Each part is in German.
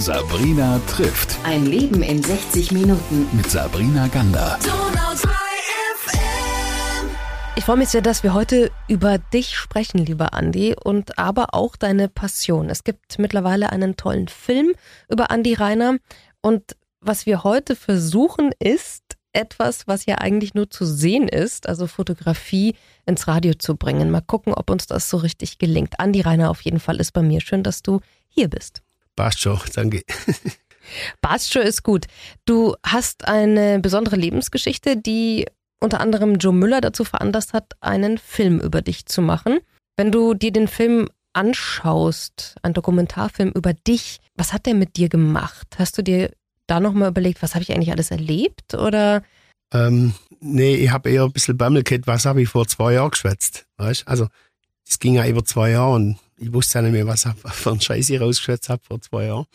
Sabrina trifft. Ein Leben in 60 Minuten. Mit Sabrina Gander. Ich freue mich sehr, dass wir heute über dich sprechen, lieber Andi, und aber auch deine Passion. Es gibt mittlerweile einen tollen Film über Andi Reiner. Und was wir heute versuchen, ist etwas, was ja eigentlich nur zu sehen ist, also Fotografie ins Radio zu bringen. Mal gucken, ob uns das so richtig gelingt. Andi Reiner auf jeden Fall ist bei mir. Schön, dass du hier bist. Passt schon, danke. Passt schon ist gut. Du hast eine besondere Lebensgeschichte, die unter anderem Joe Müller dazu veranlasst hat, einen Film über dich zu machen. Wenn du dir den Film anschaust, ein Dokumentarfilm über dich, was hat der mit dir gemacht? Hast du dir da nochmal überlegt, was habe ich eigentlich alles erlebt oder? Ähm, nee, ich habe eher ein bisschen Bammel gehabt, was habe ich vor zwei Jahren geschwätzt, weißt? Also, es ging ja über zwei Jahre und ich wusste ja nicht mehr, was ich für einen Scheiß ich rausgeschwätzt habe vor zwei Jahren.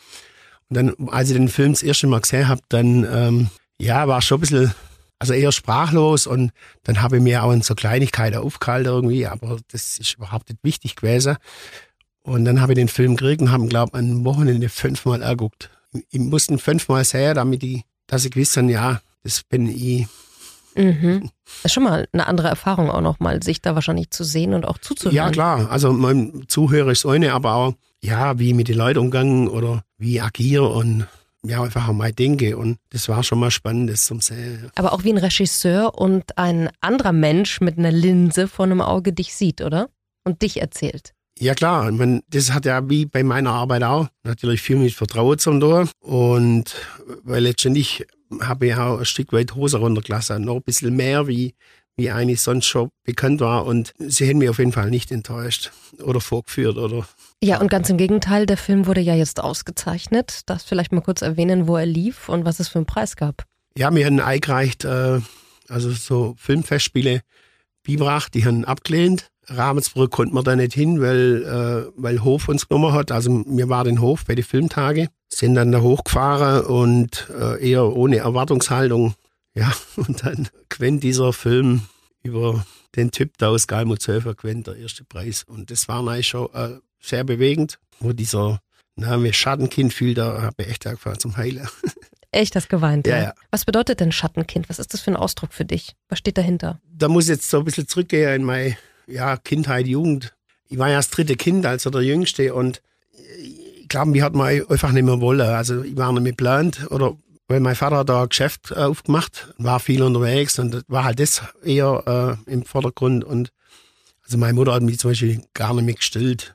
Und dann, als ich den Film das erste Mal gesehen habe, dann, ähm, ja, war schon ein bisschen, also eher sprachlos und dann habe ich mir auch in so Kleinigkeiten aufgehalten irgendwie, aber das ist überhaupt nicht wichtig gewesen. Und dann habe ich den Film gekriegt und habe, glaube ich, ein Wochenende fünfmal erguckt. Ich musste ihn fünfmal sehen, damit ich, dass ich wusste, ja, das bin ich. Mhm. Das ist schon mal eine andere Erfahrung auch nochmal, sich da wahrscheinlich zu sehen und auch zuzuhören. Ja, klar. Also mein Zuhörer ist eine, aber auch, ja, wie ich mit den Leuten umgehe oder wie ich agiere und ja, einfach mal denke. Und das war schon mal spannend, das zum Sehen. Aber auch wie ein Regisseur und ein anderer Mensch mit einer Linse vor einem Auge dich sieht, oder? Und dich erzählt. Ja klar, ich meine, das hat ja wie bei meiner Arbeit auch natürlich viel mit Vertrauen zum tun. Und weil letztendlich habe ich auch ein Stück weit Hose runtergelassen, noch ein bisschen mehr, wie, wie eigentlich sonst schon bekannt war. Und sie hätten mich auf jeden Fall nicht enttäuscht oder vorgeführt oder. Ja, und ganz im Gegenteil, der Film wurde ja jetzt ausgezeichnet. Darfst vielleicht mal kurz erwähnen, wo er lief und was es für einen Preis gab? Ja, mir haben eingereicht, äh, also so Filmfestspiele Bibrach, die haben abgelehnt. Ravensbrück konnte man da nicht hin, weil, äh, weil Hof uns genommen hat. Also wir waren in Hof bei den Filmtage, sind dann da hochgefahren und äh, eher ohne Erwartungshaltung. Ja, und dann gewinnt dieser Film über den Typ da aus Galmutshöfer, gewinnt der erste Preis. Und das war eigentlich schon äh, sehr bewegend, wo dieser Name Schattenkind fiel, da habe ich echt angefangen zum Heilen. Echt, das geweint. Ja, ja. Was bedeutet denn Schattenkind? Was ist das für ein Ausdruck für dich? Was steht dahinter? Da muss ich jetzt so ein bisschen zurückgehen in meine ja, Kindheit, Jugend. Ich war ja das dritte Kind, also der Jüngste und ich glaube, wir hatten mal einfach nicht mehr wollen. Also ich war nicht mehr geplant oder weil mein Vater da ein Geschäft äh, aufgemacht, war viel unterwegs und war halt das eher äh, im Vordergrund und also meine Mutter hat mich zum Beispiel gar nicht mehr gestillt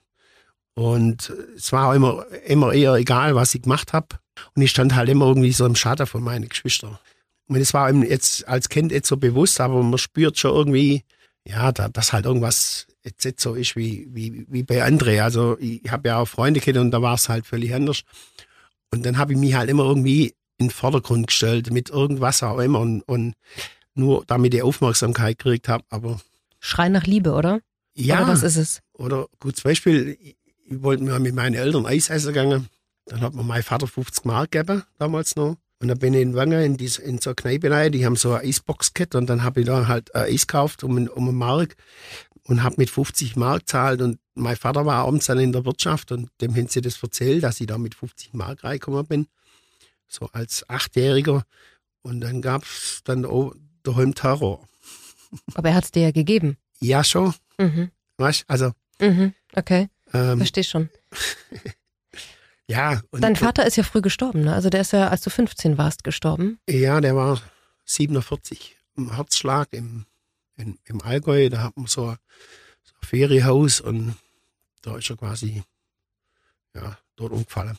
und es war auch immer, immer eher egal, was ich gemacht habe und ich stand halt immer irgendwie so im Schatten von meinen Geschwistern. Und das war ihm jetzt als Kind jetzt so bewusst, aber man spürt schon irgendwie, ja, da, dass halt irgendwas jetzt nicht so ist wie, wie, wie bei André. Also ich habe ja auch Freunde gehabt und da war es halt völlig anders. Und dann habe ich mich halt immer irgendwie in den Vordergrund gestellt mit irgendwas auch immer und, und nur damit ich Aufmerksamkeit gekriegt habe. Aber Schrei nach Liebe, oder? ja, Oder was ist es? oder gut, zum Beispiel, ich, wollte mir mit meinen Eltern Eis essen gegangen. Dann hat mir mein Vater 50 Mark gegeben, damals noch. Und dann bin ich in Wangen in, diese, in so eine Kneipe rein, die haben so eine Eisbox gehabt und dann habe ich da halt ein Eis gekauft um, um einen Mark und habe mit 50 Mark gezahlt und mein Vater war abends dann in der Wirtschaft und dem haben sie das erzählt, dass ich da mit 50 Mark reingekommen bin, so als Achtjähriger. Und dann gab es dann auch daheim Terror. Aber er hat es dir ja gegeben. Ja, schon, Mhm. weißt also, Mhm. Okay, ähm, verstehe schon. ja. Dein Vater ist ja früh gestorben, ne? Also der ist ja, als du 15 warst, gestorben. Ja, der war 47 im Herzschlag im, in, im Allgäu. Da hat man so ein, so ein Ferienhaus und da ist er quasi ja, dort umgefallen.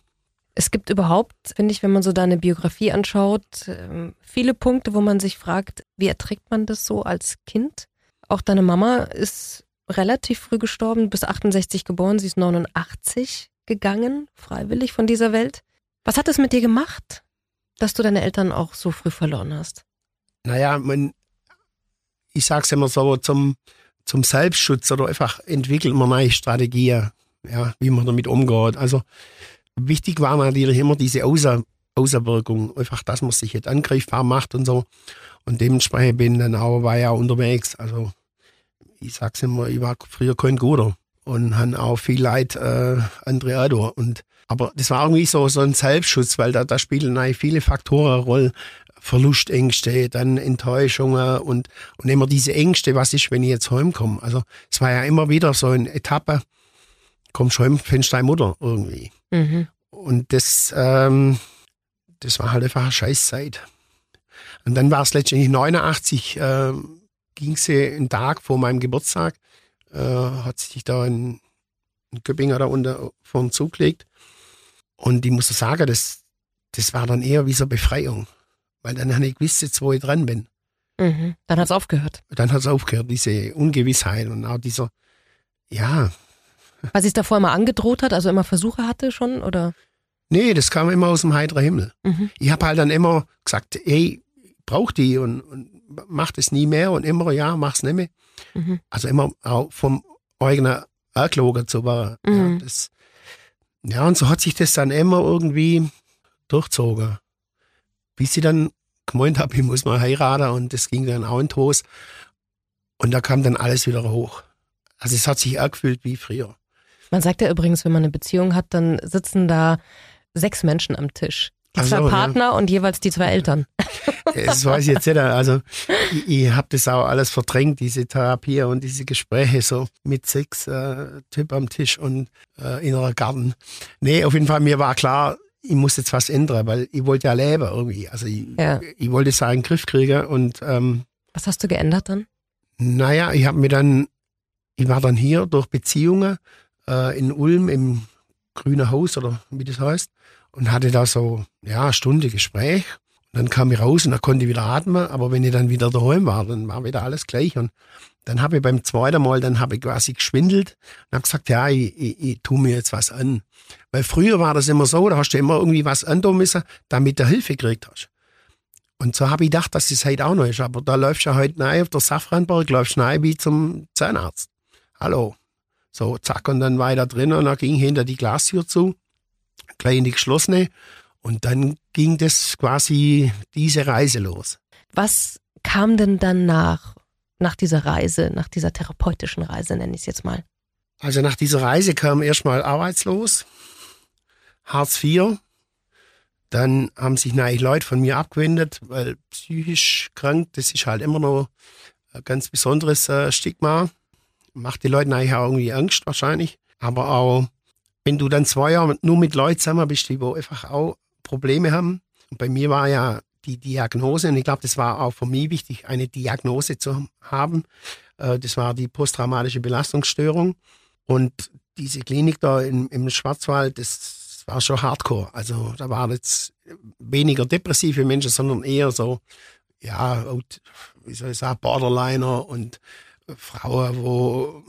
Es gibt überhaupt, finde ich, wenn man so deine Biografie anschaut, ähm, viele Punkte, wo man sich fragt, wie erträgt man das so als Kind? Auch deine Mama ist relativ früh gestorben, bis 68 geboren, sie ist 89 gegangen, freiwillig von dieser Welt. Was hat es mit dir gemacht, dass du deine Eltern auch so früh verloren hast? Naja, man, ich sag's immer so, zum, zum Selbstschutz oder einfach entwickelt man neue Strategien, ja, wie man damit umgeht. Also wichtig war natürlich immer diese Außer, Außerwirkung, einfach, dass man sich jetzt angreifbar macht und so. Und dementsprechend bin dann auch, war ja unterwegs. Also ich sag's immer, ich war früher kein Guter. Und haben auch viel Leid äh, andere auch. Und aber das war irgendwie so so ein Selbstschutz, weil da da spielen eigentlich viele Faktoren eine Rolle. Verlustängste, dann Enttäuschungen und, und immer diese Ängste, was ist, wenn ich jetzt heimkomme. Also es war ja immer wieder so eine Etappe, kommst heim, findest deine Mutter irgendwie. Mhm. Und das, ähm, das war halt einfach eine Scheißzeit. Und dann war es letztendlich 89, äh, ging sie einen Tag vor meinem Geburtstag, äh, hat sich da ein, ein Köppinger da unter vor den Zug gelegt. Und ich muss sagen, das, das war dann eher wie so Befreiung. Weil dann habe ich gewusst, jetzt wo ich dran bin. Mhm. Dann hat es aufgehört. Dann hat es aufgehört, diese Ungewissheit und auch dieser, ja, Weil sie es davor immer angedroht hat, also immer Versuche hatte schon, oder? nee, das kam immer aus dem heiteren Himmel. Mhm. Ich habe halt dann immer gesagt, ey, brauch die und, und mach das nie mehr und immer, ja, mach's nicht mehr. Mhm. Also immer auch vom eigenen angelogen zu werden. Mhm. Ja, das, ja, und so hat sich das dann immer irgendwie durchzogen. Bis ich dann gemeint habe, ich muss mal heiraten und das ging dann auch in Toast. Und da kam dann alles wieder hoch. Also es hat sich auch gefühlt wie früher. Man sagt ja übrigens, wenn man eine Beziehung hat, dann sitzen da sechs Menschen am Tisch. Die Ach zwei so, ja. Partner und jeweils die zwei Eltern. Das weiß ich jetzt nicht. Also ich, ich habe das auch alles verdrängt, diese Therapie und diese Gespräche so mit sechs äh, Typ am Tisch und äh, innerer Garten. Nee, auf jeden Fall, mir war klar, ich muss jetzt was ändern, weil ich wollte ja leben irgendwie. Also ich, Ja. ich wollte es auch in den Griff kriegen und ähm, Was hast du geändert dann? naja, ich habe mir dann, ich war dann hier durch Beziehungen äh, in Ulm im Grünen Haus oder wie das heißt und hatte da so, ja, Stunde Gespräch. Und dann kam ich raus und dann konnte ich wieder atmen, aber wenn ich dann wieder daheim war, dann war wieder alles gleich. Und dann habe ich beim zweiten Mal, dann habe ich quasi geschwindelt und habe gesagt, ja, ich, ich, ich tu mir jetzt was an. Weil früher war das immer so, da hast du immer irgendwie was antun müssen, damit du Hilfe gekriegt hast. Und so habe ich gedacht, dass das heute auch noch ist. Aber da läufst du ja heute rein auf der Safranburg, läufst rein wie zum Zahnarzt. Hallo. So, zack, und dann war ich da drin und dann ging hinter die Glastür zu, gleich in die geschlossene. Und dann ging das quasi diese Reise los. Was kam denn dann nach, nach dieser Reise, nach dieser therapeutischen Reise, nenne ich es jetzt mal? Also nach dieser Reise kam erstmal arbeitslos, Hartz IV. Dann haben sich natürlich Leute von mir abgewendet, weil psychisch krank, das ist halt immer noch ein ganz besonderes äh, Stigma. Macht die Leute eigentlich auch irgendwie Angst wahrscheinlich. Aber auch, wenn du dann zwei Jahre nur mit Leuten zusammen bist, die einfach auch Probleme haben. Und bei mir war ja die Diagnose, und ich glaube, das war auch für mich wichtig, eine Diagnose zu haben. Äh, Das war die posttraumatische Belastungsstörung. Und diese Klinik da im, im Schwarzwald, das war schon hardcore. Also da waren jetzt weniger depressive Menschen, sondern eher so, ja, wie soll ich sagen, Borderliner und Frauen, wo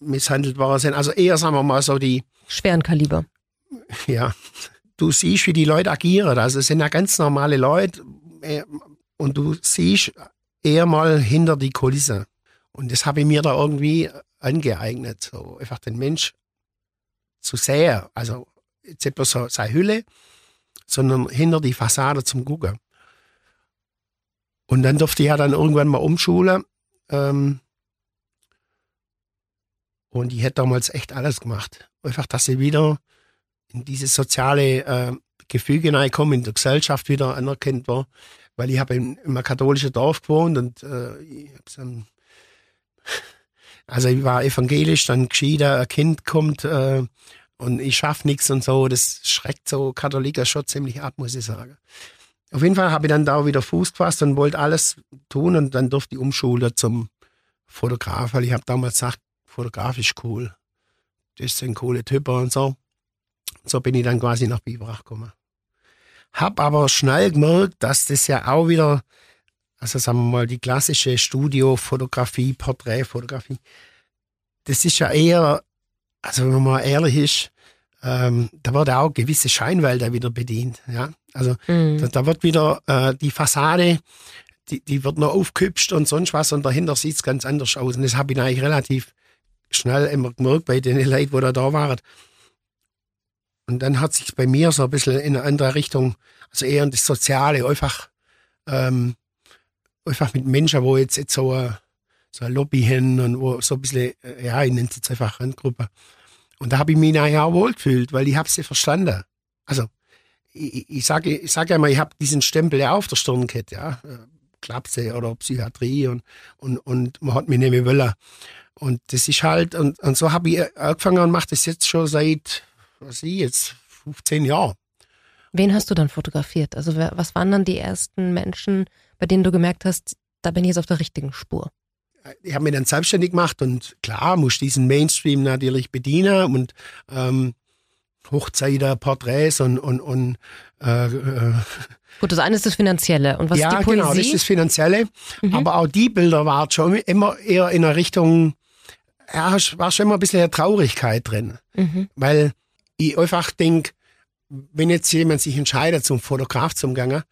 misshandelt worden sind. Also eher, sagen wir mal, so die, Schweren Kaliber. ja, du siehst, wie die Leute agieren. Also es sind ja ganz normale Leute äh, und du siehst eher mal hinter die Kulisse. Und das habe ich mir da irgendwie angeeignet, so einfach den Mensch zu sehen. Also jetzt nicht bloß so seine Hülle, sondern hinter die Fassade zum Gucken. Und dann durfte ich ja dann irgendwann mal umschulen. Ähm, und ich hätte damals echt alles gemacht. Einfach, dass ich wieder in dieses soziale äh, Gefüge hineinkomme, in der Gesellschaft wieder anerkannt war. Weil ich habe in, in einem katholischen Dorf gewohnt und äh, ich hab's, ähm, also ich war evangelisch, dann geschieden, ein Kind kommt äh, und ich schaff nichts und so. Das schreckt so Katholiker schon ziemlich ab, muss ich sagen. Auf jeden Fall habe ich dann da wieder Fuß gefasst und wollte alles tun und dann durfte ich umschulen zum Fotograf, weil ich habe damals gesagt, Fotograf ist cool. Das sind coole Typen und so. So bin ich dann quasi nach Biberach gekommen. Hab aber schnell gemerkt, dass das ja auch wieder, also sagen wir mal, die klassische Studiofotografie, Porträtfotografie, das ist ja eher, also wenn man mal ehrlich ist, ähm, da wird auch gewisse Scheinwälder wieder bedient. Ja? Also Mhm. da, da wird wieder äh, die Fassade, die, die wird noch aufgehübscht und sonst was und dahinter sieht es ganz anders aus. Und das habe ich eigentlich relativ schnell immer gemerkt bei den Leuten, die da, waren. Und dann hat sich bei mir so ein bisschen in eine andere Richtung, also eher in das Soziale, einfach, ähm, einfach mit Menschen, wo jetzt, jetzt so, äh, so eine Lobby hin und wo so ein bisschen, äh, ja, ich nenne es jetzt einfach Randgruppe. Und da habe ich mich nachher auch wohl gefühlt, weil ich habe sie verstanden. Also, ich, ich sage ich sag ja immer, ich habe diesen Stempel ja auf der Stirn gehabt, ja. Äh, Klapse oder Psychiatrie und, und, und man hat mich nicht mehr wollen. Und das ist halt, und, und so habe ich angefangen und mache das jetzt schon seit, was ich jetzt, 15 Jahren. Wen hast du dann fotografiert? Also was waren dann die ersten Menschen, bei denen du gemerkt hast, da bin ich jetzt auf der richtigen Spur? Ich habe mich dann selbstständig gemacht und klar, muss diesen Mainstream natürlich bedienen und ähm, Hochzeiten, Porträts und, und, und äh, äh, Gut, das eine ist das Finanzielle. Und was ja, ist die Poesie? genau, das ist das Finanzielle. Mhm. Aber auch die Bilder waren schon immer eher in der Richtung, ja, war schon immer ein bisschen Traurigkeit drin. Mhm. Weil ich einfach denke, wenn jetzt jemand sich entscheidet, zum Fotograf zu gehen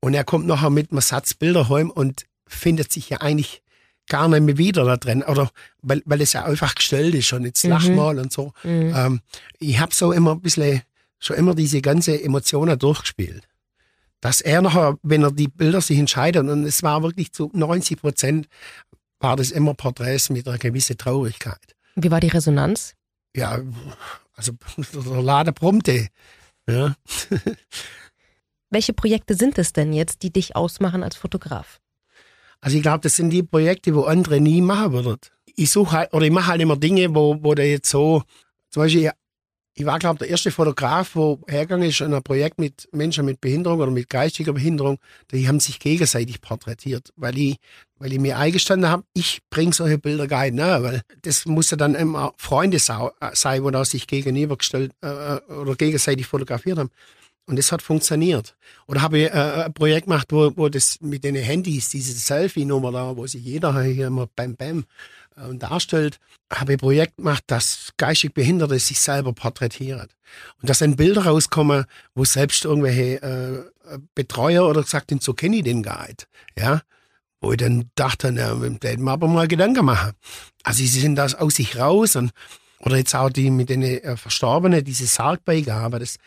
und er kommt nachher mit einem Satz Bilder heim und findet sich ja eigentlich gar nicht mehr wieder da drin, oder weil, weil es ja einfach gestellt ist und jetzt mhm. lach mal und so. Mhm. Ähm, ich habe so immer ein bisschen, schon immer diese ganze Emotionen durchgespielt dass er nachher, wenn er die Bilder sich entscheidet, und es war wirklich zu 90 Prozent, war das immer Porträts mit einer gewissen Traurigkeit. Wie war die Resonanz? Ja, also der Lade brummte. Ja. Welche Projekte sind es denn jetzt, die dich ausmachen als Fotograf? Also ich glaube, das sind die Projekte, wo andere nie machen würden. Ich suche halt, oder ich mache halt immer Dinge, wo, wo der jetzt so, zum Beispiel, ich war, glaube der erste Fotograf, wo hergegangen ist in ein Projekt mit Menschen mit Behinderung oder mit geistiger Behinderung, die haben sich gegenseitig porträtiert, weil ich, weil ich mir eingestanden habe, ich bringe solche Bilder gar nicht nach, weil das muss ja dann immer Freunde sein, wo da sich gegenübergestellt äh, äh, oder gegenseitig fotografiert haben. Und das hat funktioniert. Oder habe ich äh, ein Projekt gemacht, wo, wo das mit den Handys, diese Selfie-Nummer da, wo sich jeder hier immer Bam Bam äh, darstellt, habe ich ein Projekt gemacht, das geistig Behinderte sich selber porträtiert. Und da sind Bilder rauskommen, wo selbst irgendwelche äh, Betreuer oder gesagt haben, so kenne ich den gar nicht. Ja, wo ich dann dachte, na, hätten wir aber mal Gedanken machen. Also sie sind das aus sich raus und oder jetzt auch die mit den äh, Verstorbenen, diese Sargbeigabe, das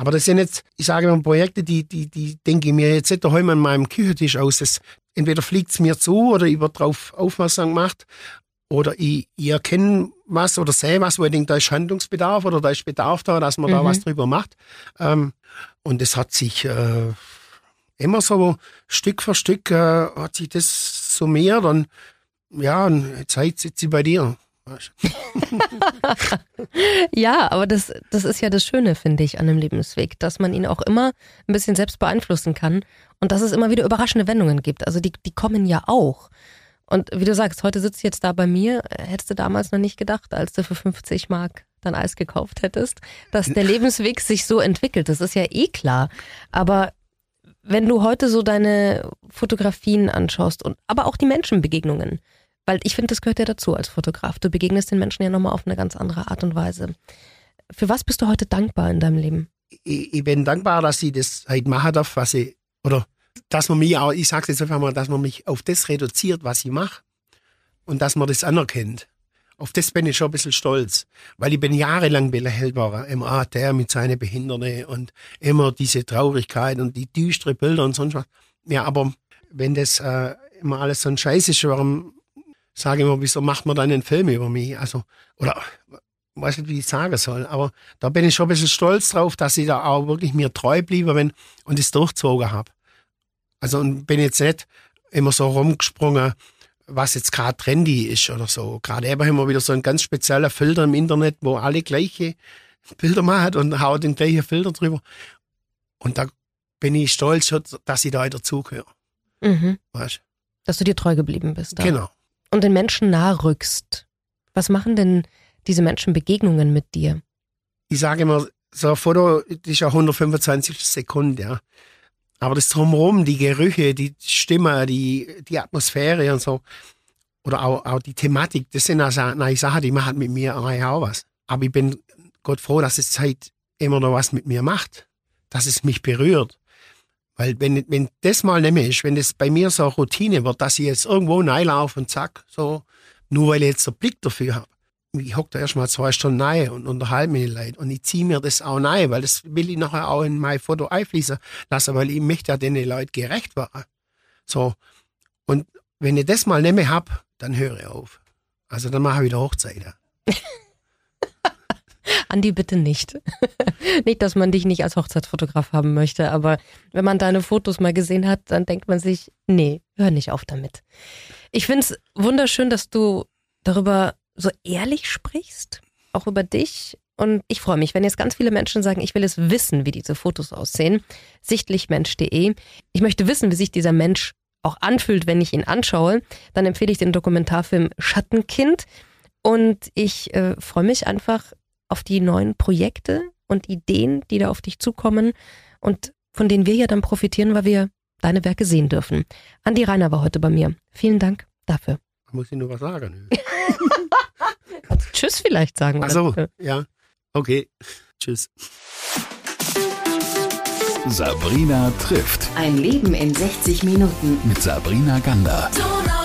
aber das sind jetzt, ich sage mal, Projekte, die, die, die denke ich mir jetzt nicht daheim an meinem Küchentisch aus. Das, entweder fliegt es mir zu oder ich werde darauf aufmerksam gemacht oder ich, ich erkenne was oder sehe was, wo ich denke, da ist Handlungsbedarf oder da ist Bedarf da, dass man mhm. da was drüber macht. Ähm, und es hat sich äh, immer so Stück für Stück äh, hat sich das summiert und ja, und jetzt sitze ich bei dir. ja, aber das, das ist ja das Schöne, finde ich, an einem Lebensweg, dass man ihn auch immer ein bisschen selbst beeinflussen kann und dass es immer wieder überraschende Wendungen gibt. Also die, die kommen ja auch. Und wie du sagst, heute sitzt jetzt da bei mir, hättest du damals noch nicht gedacht, als du für 50 Mark dein Eis gekauft hättest, dass der Lebensweg sich so entwickelt. Das ist ja eh klar. Aber wenn du heute so deine Fotografien anschaust und aber auch die Menschenbegegnungen, weil ich finde, das gehört ja dazu als Fotograf. Du begegnest den Menschen ja nochmal auf eine ganz andere Art und Weise. Für was bist du heute dankbar in deinem Leben? Ich, ich bin dankbar, dass ich das halt machen darf, was ich, oder dass man mich auch, ich sage jetzt einfach mal, dass man mich auf das reduziert, was ich mache und dass man das anerkennt. Auf das bin ich schon ein bisschen stolz, weil ich bin jahrelang belächelt immer ah, der mit seiner Behinderte und immer diese Traurigkeit und die düstere Bilder und sonst was. Ja, aber wenn das äh, immer alles so ein Scheiß ist, warum sage immer, wieso macht man dann einen Film über mich? Also, oder weiß nicht, wie ich sagen soll, aber da bin ich schon ein bisschen stolz drauf, dass ich da auch wirklich mir treu bliebe bin und es durchzogen habe. Also und bin jetzt nicht immer so rumgesprungen, was jetzt gerade trendy ist oder so. Gerade eben haben wir wieder so einen ganz speziellen Filter im Internet, wo alle gleiche Bilder machen und hauen den gleichen Filter drüber. Und da bin ich stolz, dass ich da dazugehöre. Mhm. Weißt? Dass du dir treu geblieben bist. Da. Genau und den Menschen nahe rückst. Was machen denn diese Menschenbegegnungen mit dir? Ich sage immer, so ein Foto ist ja 125 Sekunden, ja. Aber das Drumherum, die Gerüche, die Stimme, die, die Atmosphäre und so, oder auch, auch die Thematik, das sind also eine Sachen, die machen mit mir auch was. Aber ich bin Gott froh, dass es Zeit immer noch was mit mir macht, dass es mich berührt. Weil wenn, wenn das mal ist, wenn das bei mir so eine Routine wird, dass ich jetzt irgendwo reinlaufe und zack, so, nur weil ich jetzt einen Blick dafür habe. Ich hocke da erstmal zwei Stunden rein und unterhalte mich Leute. Und ich ziehe mir das auch rein, weil das will ich nachher auch in mein Foto einfließen lassen, weil ich möchte ja den Leuten gerecht werden. So. Und wenn ich das mal nicht mehr hab, dann höre ich auf. Also dann mache ich wieder Hochzeiten. Andi, bitte nicht. nicht, dass man dich nicht als Hochzeitsfotograf haben möchte, aber wenn man deine Fotos mal gesehen hat, dann denkt man sich, nee, hör nicht auf damit. Ich finde es wunderschön, dass du darüber so ehrlich sprichst, auch über dich. Und ich freue mich, wenn jetzt ganz viele Menschen sagen, ich will es wissen, wie diese Fotos aussehen. Sichtlichmensch.de. Ich möchte wissen, wie sich dieser Mensch auch anfühlt, wenn ich ihn anschaue. Dann empfehle ich den Dokumentarfilm Schattenkind. Und ich äh, freue mich einfach auf die neuen Projekte und Ideen, die da auf dich zukommen und von denen wir ja dann profitieren, weil wir deine Werke sehen dürfen. Andi Reiner war heute bei mir. Vielen Dank dafür. Muss ich nur was sagen? Tschüss vielleicht sagen. Ach so, ja. Okay. Tschüss. Sabrina trifft Ein Leben in 60 Minuten. mit Sabrina Gander. Donau